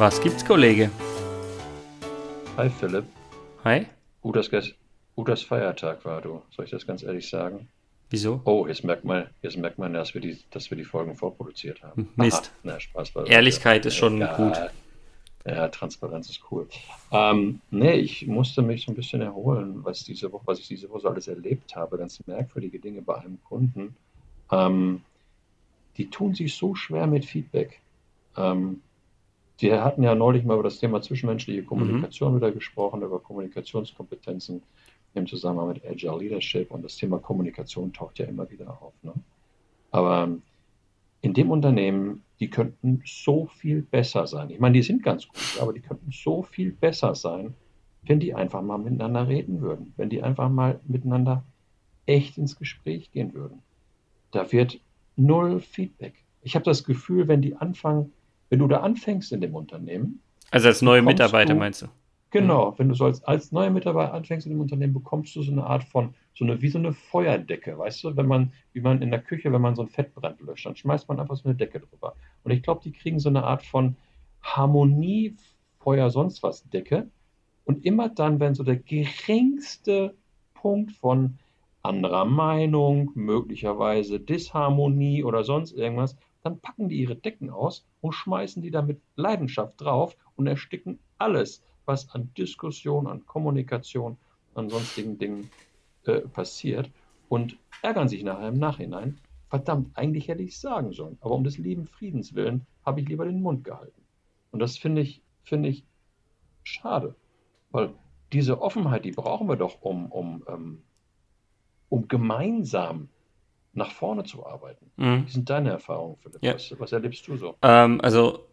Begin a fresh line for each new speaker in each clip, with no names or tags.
Was gibt's, Kollege?
Hi Philipp.
Hi?
Udas, Udas Feiertag war du. Soll ich das ganz ehrlich sagen?
Wieso?
Oh, jetzt merkt man, jetzt merkt man, dass wir die, dass wir die Folgen vorproduziert haben.
Mist.
Aha, na, Spaß bei
Ehrlichkeit ist schon
ja,
gut.
Ja, Transparenz ist cool. Ähm, nee, ich musste mich so ein bisschen erholen, was diese Woche, was ich diese Woche so alles erlebt habe. Ganz merkwürdige Dinge bei einem Kunden. Ähm, die tun sich so schwer mit Feedback. Ähm, wir hatten ja neulich mal über das Thema zwischenmenschliche Kommunikation wieder gesprochen, über Kommunikationskompetenzen im Zusammenhang mit Agile Leadership und das Thema Kommunikation taucht ja immer wieder auf. Ne? Aber in dem Unternehmen, die könnten so viel besser sein. Ich meine, die sind ganz gut, aber die könnten so viel besser sein, wenn die einfach mal miteinander reden würden, wenn die einfach mal miteinander echt ins Gespräch gehen würden. Da wird null Feedback. Ich habe das Gefühl, wenn die anfangen, wenn du da anfängst in dem Unternehmen,
Also als neue Mitarbeiter
du-
meinst du?
Genau, wenn du so als, als neuer Mitarbeiter anfängst in dem Unternehmen, bekommst du so eine Art von, so eine, wie so eine Feuerdecke, weißt du, wenn man, wie man in der Küche, wenn man so einen Fettbrand löscht, dann schmeißt man einfach so eine Decke drüber. Und ich glaube, die kriegen so eine Art von Harmonie, Feuer, sonst was Decke. Und immer dann, wenn so der geringste Punkt von anderer Meinung, möglicherweise Disharmonie oder sonst irgendwas, dann packen die ihre Decken aus und schmeißen die da mit Leidenschaft drauf und ersticken alles, was an Diskussion, an Kommunikation, an sonstigen Dingen äh, passiert und ärgern sich nachher im Nachhinein. Verdammt, eigentlich hätte ich es sagen sollen, aber um des lieben Friedens willen habe ich lieber den Mund gehalten. Und das finde ich, finde ich schade, weil diese Offenheit, die brauchen wir doch, um, um, ähm, um gemeinsam nach vorne zu arbeiten.
Mhm.
Wie sind deine Erfahrungen, Philipp?
Ja.
Was, was erlebst du so?
Ähm, also,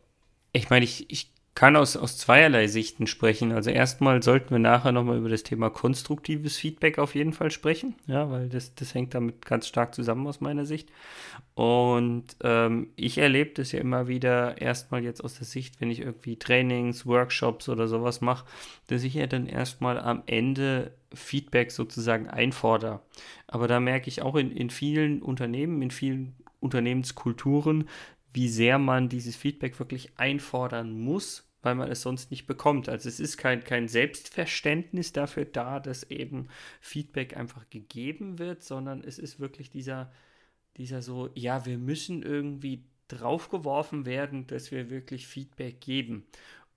ich meine, ich, ich kann aus, aus zweierlei Sichten sprechen. Also erstmal sollten wir nachher nochmal über das Thema konstruktives Feedback auf jeden Fall sprechen, ja, weil das, das hängt damit ganz stark zusammen aus meiner Sicht. Und ähm, ich erlebe das ja immer wieder erstmal jetzt aus der Sicht, wenn ich irgendwie Trainings, Workshops oder sowas mache, dass ich ja dann erstmal am Ende Feedback sozusagen einfordere. Aber da merke ich auch in, in vielen Unternehmen, in vielen Unternehmenskulturen, wie sehr man dieses Feedback wirklich einfordern muss, weil man es sonst nicht bekommt. Also es ist kein, kein Selbstverständnis dafür da, dass eben Feedback einfach gegeben wird, sondern es ist wirklich dieser, dieser so, ja, wir müssen irgendwie draufgeworfen werden, dass wir wirklich Feedback geben.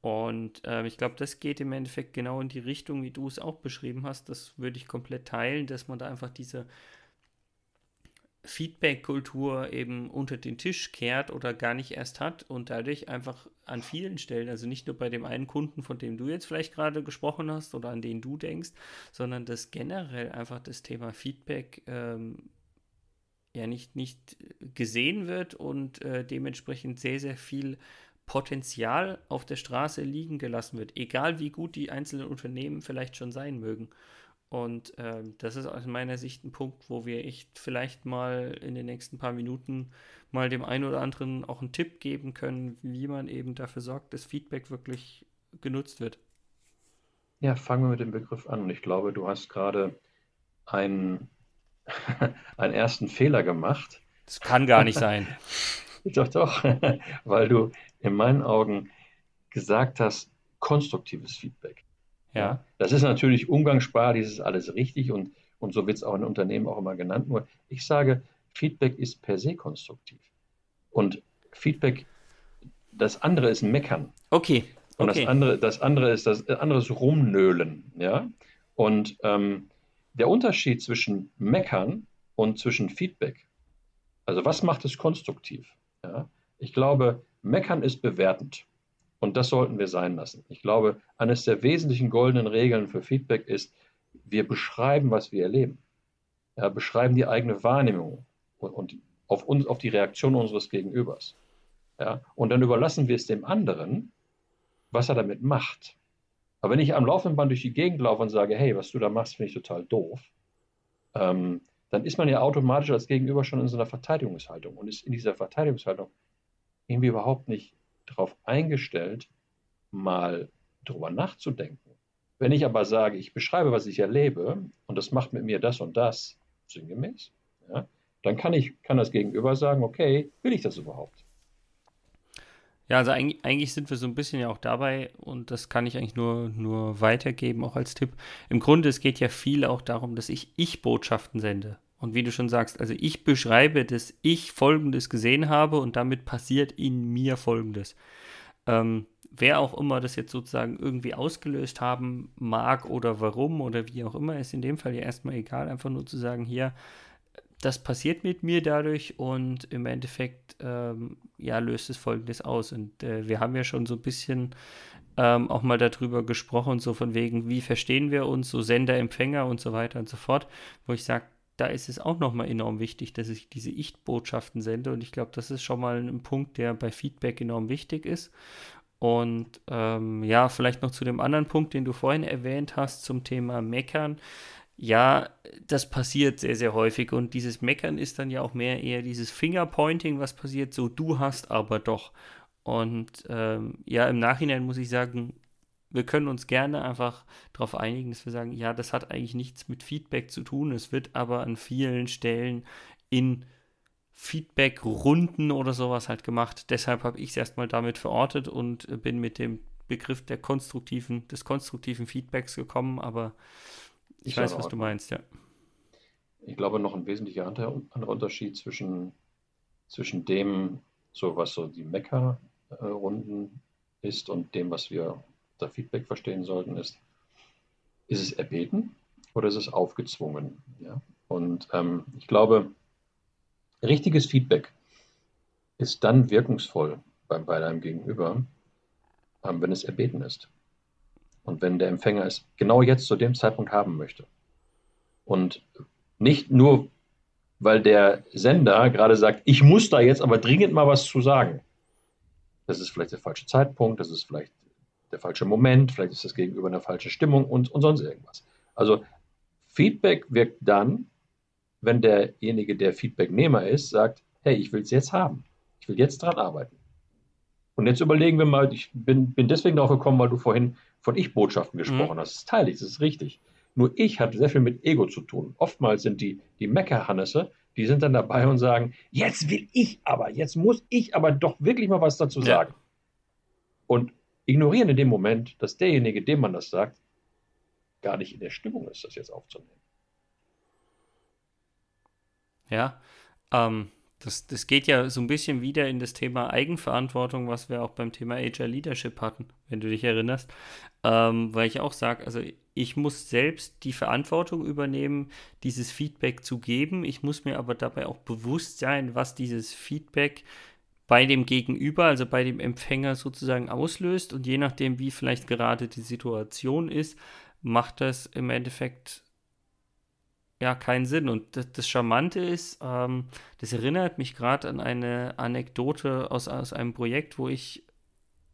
Und ähm, ich glaube, das geht im Endeffekt genau in die Richtung, wie du es auch beschrieben hast. Das würde ich komplett teilen, dass man da einfach diese Feedback-Kultur eben unter den Tisch kehrt oder gar nicht erst hat und dadurch einfach an vielen Stellen, also nicht nur bei dem einen Kunden, von dem du jetzt vielleicht gerade gesprochen hast oder an den du denkst, sondern dass generell einfach das Thema Feedback ähm, ja nicht, nicht gesehen wird und äh, dementsprechend sehr, sehr viel Potenzial auf der Straße liegen gelassen wird, egal wie gut die einzelnen Unternehmen vielleicht schon sein mögen. Und ähm, das ist aus meiner Sicht ein Punkt, wo wir echt vielleicht mal in den nächsten paar Minuten mal dem einen oder anderen auch einen Tipp geben können, wie man eben dafür sorgt, dass Feedback wirklich genutzt wird.
Ja, fangen wir mit dem Begriff an. Und ich glaube, du hast gerade einen, einen ersten Fehler gemacht.
Das kann gar nicht sein.
Doch, doch, weil du in meinen Augen gesagt hast, konstruktives Feedback.
Ja.
Das ist natürlich umgangssprachlich, das ist alles richtig und, und so wird es auch in Unternehmen auch immer genannt. Nur ich sage, Feedback ist per se konstruktiv. Und Feedback, das andere ist Meckern.
Okay.
Und
okay.
das andere, das andere ist das andere ist Rumnölen, ja. Und ähm, der Unterschied zwischen Meckern und zwischen Feedback, also was macht es konstruktiv? Ja? Ich glaube, Meckern ist bewertend. Und das sollten wir sein lassen. Ich glaube, eines der wesentlichen goldenen Regeln für Feedback ist, wir beschreiben, was wir erleben. Ja, beschreiben die eigene Wahrnehmung und, und auf, uns, auf die Reaktion unseres Gegenübers. Ja, und dann überlassen wir es dem anderen, was er damit macht. Aber wenn ich am laufenden Band durch die Gegend laufe und sage, hey, was du da machst, finde ich total doof, ähm, dann ist man ja automatisch als Gegenüber schon in so einer Verteidigungshaltung und ist in dieser Verteidigungshaltung irgendwie überhaupt nicht darauf eingestellt, mal drüber nachzudenken. Wenn ich aber sage, ich beschreibe, was ich erlebe und das macht mit mir das und das, sinngemäß, ja, dann kann ich, kann das Gegenüber sagen, okay, will ich das überhaupt?
Ja, also eigentlich, sind wir so ein bisschen ja auch dabei und das kann ich eigentlich nur, nur weitergeben, auch als Tipp. Im Grunde, es geht ja viel auch darum, dass ich Ich-Botschaften sende. Und wie du schon sagst, also ich beschreibe, dass ich Folgendes gesehen habe und damit passiert in mir Folgendes. Ähm, wer auch immer das jetzt sozusagen irgendwie ausgelöst haben mag oder warum oder wie auch immer, ist in dem Fall ja erstmal egal, einfach nur zu sagen, hier, das passiert mit mir dadurch und im Endeffekt ähm, ja löst es folgendes aus. Und äh, wir haben ja schon so ein bisschen ähm, auch mal darüber gesprochen, so von wegen, wie verstehen wir uns, so Sender, Empfänger und so weiter und so fort, wo ich sage, da ist es auch nochmal enorm wichtig, dass ich diese Ich-Botschaften sende. Und ich glaube, das ist schon mal ein Punkt, der bei Feedback enorm wichtig ist. Und ähm, ja, vielleicht noch zu dem anderen Punkt, den du vorhin erwähnt hast, zum Thema Meckern. Ja, das passiert sehr, sehr häufig und dieses Meckern ist dann ja auch mehr eher dieses Fingerpointing, was passiert, so du hast aber doch. Und ähm, ja, im Nachhinein muss ich sagen, wir können uns gerne einfach darauf einigen, dass wir sagen, ja, das hat eigentlich nichts mit Feedback zu tun. Es wird aber an vielen Stellen in Feedback-Runden oder sowas halt gemacht. Deshalb habe ich es erstmal damit verortet und bin mit dem Begriff der konstruktiven, des konstruktiven Feedbacks gekommen, aber ich weiß, was du meinst, ja.
Ich glaube, noch ein wesentlicher anderer Unterschied zwischen, zwischen dem, so was so die Mecker-Runden ist und dem, was wir unter Feedback verstehen sollten, ist, ist es erbeten oder ist es aufgezwungen? Ja? Und ähm, ich glaube, richtiges Feedback ist dann wirkungsvoll bei, bei deinem Gegenüber, ähm, wenn es erbeten ist. Und wenn der Empfänger es genau jetzt zu dem Zeitpunkt haben möchte. Und nicht nur, weil der Sender gerade sagt, ich muss da jetzt aber dringend mal was zu sagen. Das ist vielleicht der falsche Zeitpunkt, das ist vielleicht der falsche Moment, vielleicht ist das Gegenüber eine falsche Stimmung und, und sonst irgendwas. Also Feedback wirkt dann, wenn derjenige, der Feedbacknehmer ist, sagt, hey, ich will es jetzt haben. Ich will jetzt dran arbeiten. Und jetzt überlegen wir mal, ich bin, bin deswegen darauf gekommen, weil du vorhin von Ich-Botschaften gesprochen mhm. hast. Das ist teilig, das ist richtig. Nur ich hat sehr viel mit Ego zu tun. Oftmals sind die, die Meckerhannesse, die sind dann dabei und sagen, jetzt will ich aber, jetzt muss ich aber doch wirklich mal was dazu sagen. Ja. Und ignorieren in dem Moment, dass derjenige, dem man das sagt, gar nicht in der Stimmung ist, das jetzt aufzunehmen.
Ja, ähm, das, das geht ja so ein bisschen wieder in das Thema Eigenverantwortung, was wir auch beim Thema HR Leadership hatten, wenn du dich erinnerst. Ähm, weil ich auch sage, also ich muss selbst die Verantwortung übernehmen, dieses Feedback zu geben. Ich muss mir aber dabei auch bewusst sein, was dieses Feedback bei dem Gegenüber, also bei dem Empfänger sozusagen auslöst. Und je nachdem, wie vielleicht gerade die Situation ist, macht das im Endeffekt ja keinen Sinn. Und das, das Charmante ist, ähm, das erinnert mich gerade an eine Anekdote aus, aus einem Projekt, wo ich,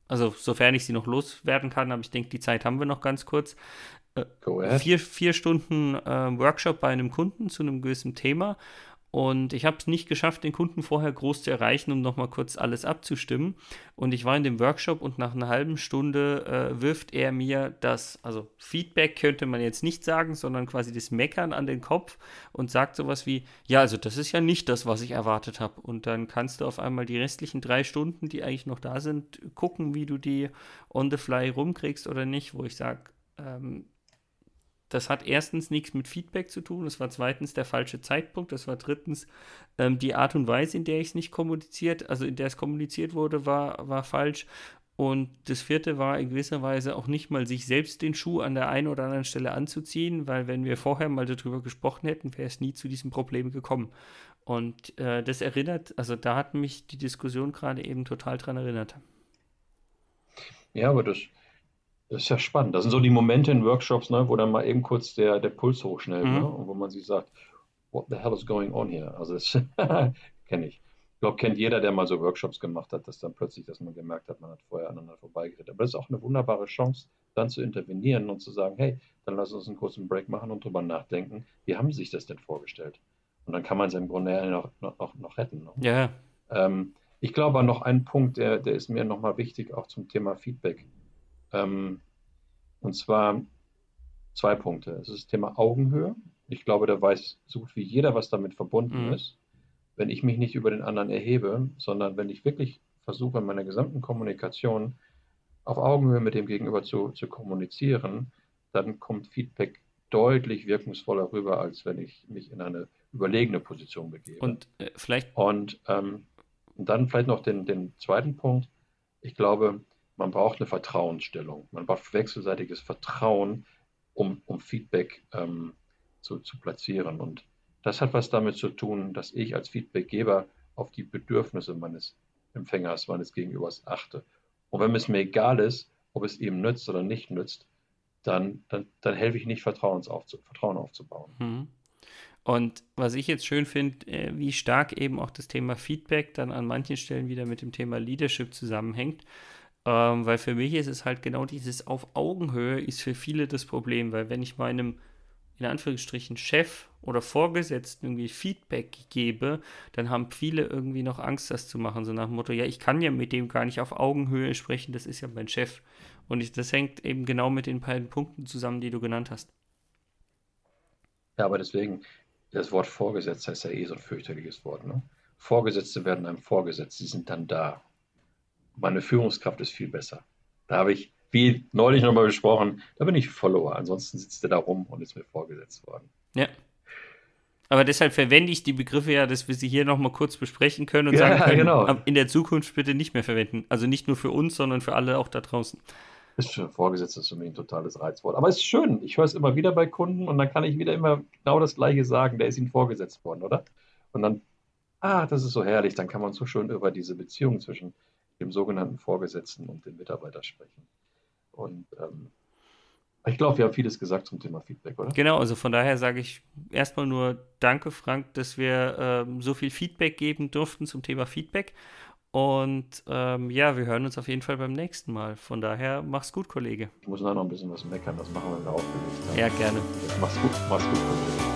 also sofern ich sie noch loswerden kann, aber ich denke, die Zeit haben wir noch ganz kurz. Äh, vier, vier Stunden äh, Workshop bei einem Kunden zu einem gewissen Thema und ich habe es nicht geschafft, den Kunden vorher groß zu erreichen, um nochmal kurz alles abzustimmen. Und ich war in dem Workshop und nach einer halben Stunde äh, wirft er mir das, also Feedback könnte man jetzt nicht sagen, sondern quasi das Meckern an den Kopf und sagt sowas wie, ja, also das ist ja nicht das, was ich erwartet habe. Und dann kannst du auf einmal die restlichen drei Stunden, die eigentlich noch da sind, gucken, wie du die on the fly rumkriegst oder nicht, wo ich sage, ähm, das hat erstens nichts mit Feedback zu tun, das war zweitens der falsche Zeitpunkt, das war drittens ähm, die Art und Weise, in der ich es nicht kommuniziert, also in der es kommuniziert wurde, war, war falsch. Und das vierte war in gewisser Weise auch nicht mal sich selbst den Schuh an der einen oder anderen Stelle anzuziehen, weil wenn wir vorher mal darüber gesprochen hätten, wäre es nie zu diesem Problem gekommen. Und äh, das erinnert, also da hat mich die Diskussion gerade eben total dran erinnert.
Ja, aber das, das ist ja spannend. Das sind so die Momente in Workshops, ne, wo dann mal eben kurz der, der Puls hochschnellt mhm. ne, und wo man sich sagt, what the hell is going on here? Also das kenne ich. Ich glaube, kennt jeder, der mal so Workshops gemacht hat, dass dann plötzlich, dass man gemerkt hat, man hat vorher aneinander vorbeigeredet. Aber das ist auch eine wunderbare Chance, dann zu intervenieren und zu sagen, hey, dann lass uns einen kurzen Break machen und drüber nachdenken, wie haben Sie sich das denn vorgestellt? Und dann kann man es im Grunde noch, noch, noch retten. Ne?
Ja.
Ähm, ich glaube, noch ein Punkt, der, der ist mir nochmal wichtig, auch zum Thema Feedback. Ähm, und zwar zwei Punkte. Es ist das Thema Augenhöhe. Ich glaube, da weiß so gut wie jeder, was damit verbunden mhm. ist. Wenn ich mich nicht über den anderen erhebe, sondern wenn ich wirklich versuche in meiner gesamten Kommunikation auf Augenhöhe mit dem Gegenüber zu, zu kommunizieren, dann kommt Feedback deutlich wirkungsvoller rüber, als wenn ich mich in eine überlegene Position begebe.
Und äh, vielleicht.
Und ähm, dann vielleicht noch den, den zweiten Punkt. Ich glaube, man braucht eine Vertrauensstellung. Man braucht wechselseitiges Vertrauen, um, um Feedback ähm, zu, zu platzieren. Und das hat was damit zu tun, dass ich als Feedbackgeber auf die Bedürfnisse meines Empfängers, meines Gegenübers achte. Und wenn es mir egal ist, ob es ihm nützt oder nicht nützt, dann, dann, dann helfe ich nicht, Vertrauen aufzubauen.
Mhm. Und was ich jetzt schön finde, äh, wie stark eben auch das Thema Feedback dann an manchen Stellen wieder mit dem Thema Leadership zusammenhängt. Ähm, weil für mich ist es halt genau dieses auf Augenhöhe ist für viele das Problem, weil wenn ich meinem in Anführungsstrichen Chef oder Vorgesetzten irgendwie Feedback gebe, dann haben viele irgendwie noch Angst, das zu machen. So nach dem Motto, ja, ich kann ja mit dem gar nicht auf Augenhöhe sprechen, das ist ja mein Chef. Und ich, das hängt eben genau mit den beiden Punkten zusammen, die du genannt hast.
Ja, aber deswegen, das Wort Vorgesetzter ist ja eh so ein fürchterliches Wort. Ne? Vorgesetzte werden einem vorgesetzt, sie sind dann da. Meine Führungskraft ist viel besser. Da habe ich wie neulich nochmal besprochen, da bin ich Follower. Ansonsten sitzt er da rum und ist mir vorgesetzt worden.
Ja. Aber deshalb verwende ich die Begriffe ja, dass wir sie hier nochmal kurz besprechen können und
ja,
sagen können,
genau.
in der Zukunft bitte nicht mehr verwenden. Also nicht nur für uns, sondern für alle auch da draußen.
Ist für Vorgesetzte für mich ein totales Reizwort. Aber es ist schön. Ich höre es immer wieder bei Kunden und dann kann ich wieder immer genau das Gleiche sagen. Der ist ihnen vorgesetzt worden, oder? Und dann, ah, das ist so herrlich. Dann kann man so schön über diese Beziehung zwischen dem sogenannten Vorgesetzten und dem Mitarbeiter sprechen. Und ähm, ich glaube, wir haben vieles gesagt zum Thema Feedback, oder?
Genau, also von daher sage ich erstmal nur Danke, Frank, dass wir ähm, so viel Feedback geben durften zum Thema Feedback. Und ähm, ja, wir hören uns auf jeden Fall beim nächsten Mal. Von daher, mach's gut, Kollege.
Ich muss noch ein bisschen was meckern, das machen wir, wenn wir aufgelegt haben.
Ja, gerne.
Mach's gut, mach's gut, Kollege.